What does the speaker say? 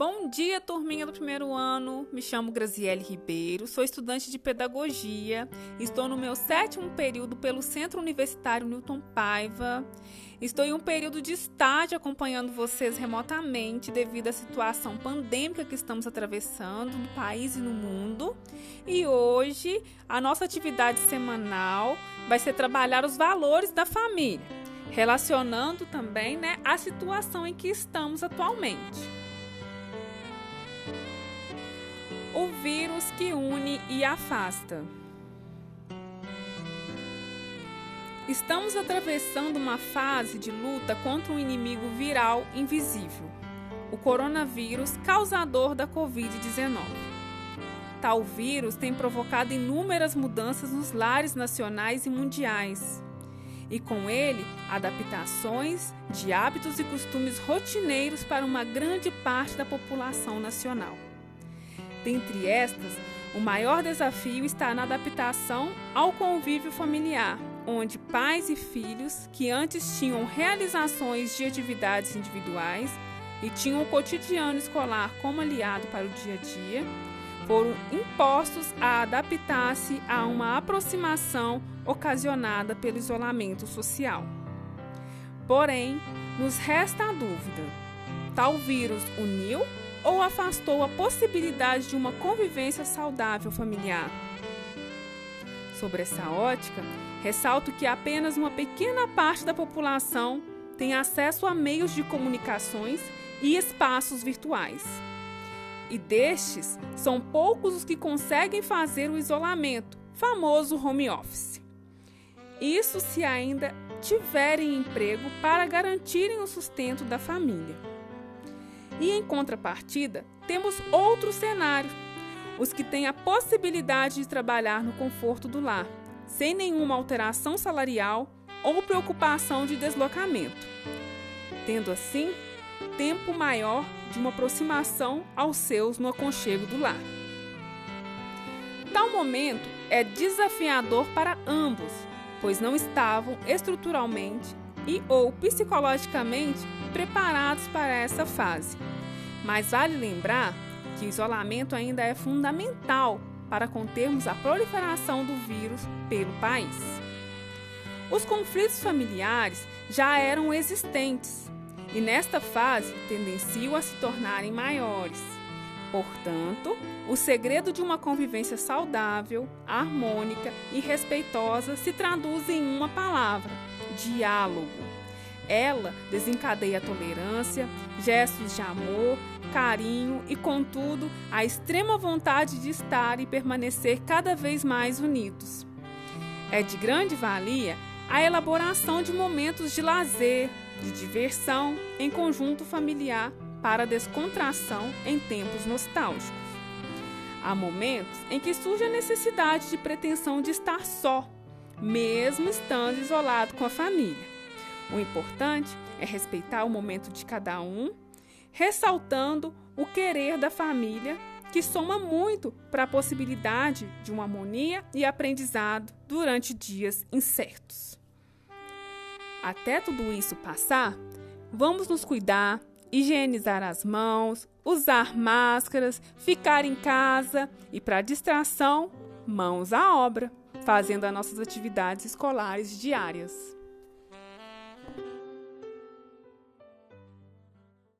Bom dia, turminha do primeiro ano. Me chamo Graziele Ribeiro, sou estudante de pedagogia. Estou no meu sétimo período pelo Centro Universitário Newton Paiva. Estou em um período de estágio acompanhando vocês remotamente devido à situação pandêmica que estamos atravessando no país e no mundo. E hoje a nossa atividade semanal vai ser trabalhar os valores da família, relacionando também né, a situação em que estamos atualmente. O vírus que une e afasta. Estamos atravessando uma fase de luta contra um inimigo viral invisível, o coronavírus causador da Covid-19. Tal vírus tem provocado inúmeras mudanças nos lares nacionais e mundiais, e com ele, adaptações de hábitos e costumes rotineiros para uma grande parte da população nacional. Dentre estas, o maior desafio está na adaptação ao convívio familiar, onde pais e filhos que antes tinham realizações de atividades individuais e tinham o cotidiano escolar como aliado para o dia a dia, foram impostos a adaptar-se a uma aproximação ocasionada pelo isolamento social. Porém, nos resta a dúvida: tal vírus uniu ou afastou a possibilidade de uma convivência saudável familiar. Sobre essa ótica, ressalto que apenas uma pequena parte da população tem acesso a meios de comunicações e espaços virtuais. E destes, são poucos os que conseguem fazer o isolamento, famoso home office. Isso se ainda tiverem emprego para garantirem o sustento da família. E em contrapartida, temos outro cenário: os que têm a possibilidade de trabalhar no conforto do lar, sem nenhuma alteração salarial ou preocupação de deslocamento, tendo assim tempo maior de uma aproximação aos seus no aconchego do lar. Tal momento é desafiador para ambos, pois não estavam estruturalmente e ou psicologicamente preparados para essa fase. Mas vale lembrar que o isolamento ainda é fundamental para contermos a proliferação do vírus pelo país. Os conflitos familiares já eram existentes e nesta fase tendenciam a se tornarem maiores. Portanto, o segredo de uma convivência saudável, harmônica e respeitosa se traduz em uma palavra: diálogo. Ela desencadeia a tolerância, gestos de amor, carinho e, contudo, a extrema vontade de estar e permanecer cada vez mais unidos. É de grande valia a elaboração de momentos de lazer, de diversão em conjunto familiar para descontração em tempos nostálgicos. Há momentos em que surge a necessidade de pretensão de estar só, mesmo estando isolado com a família. O importante é respeitar o momento de cada um, ressaltando o querer da família, que soma muito para a possibilidade de uma harmonia e aprendizado durante dias incertos. Até tudo isso passar, vamos nos cuidar, higienizar as mãos, usar máscaras, ficar em casa e, para distração, mãos à obra, fazendo as nossas atividades escolares diárias.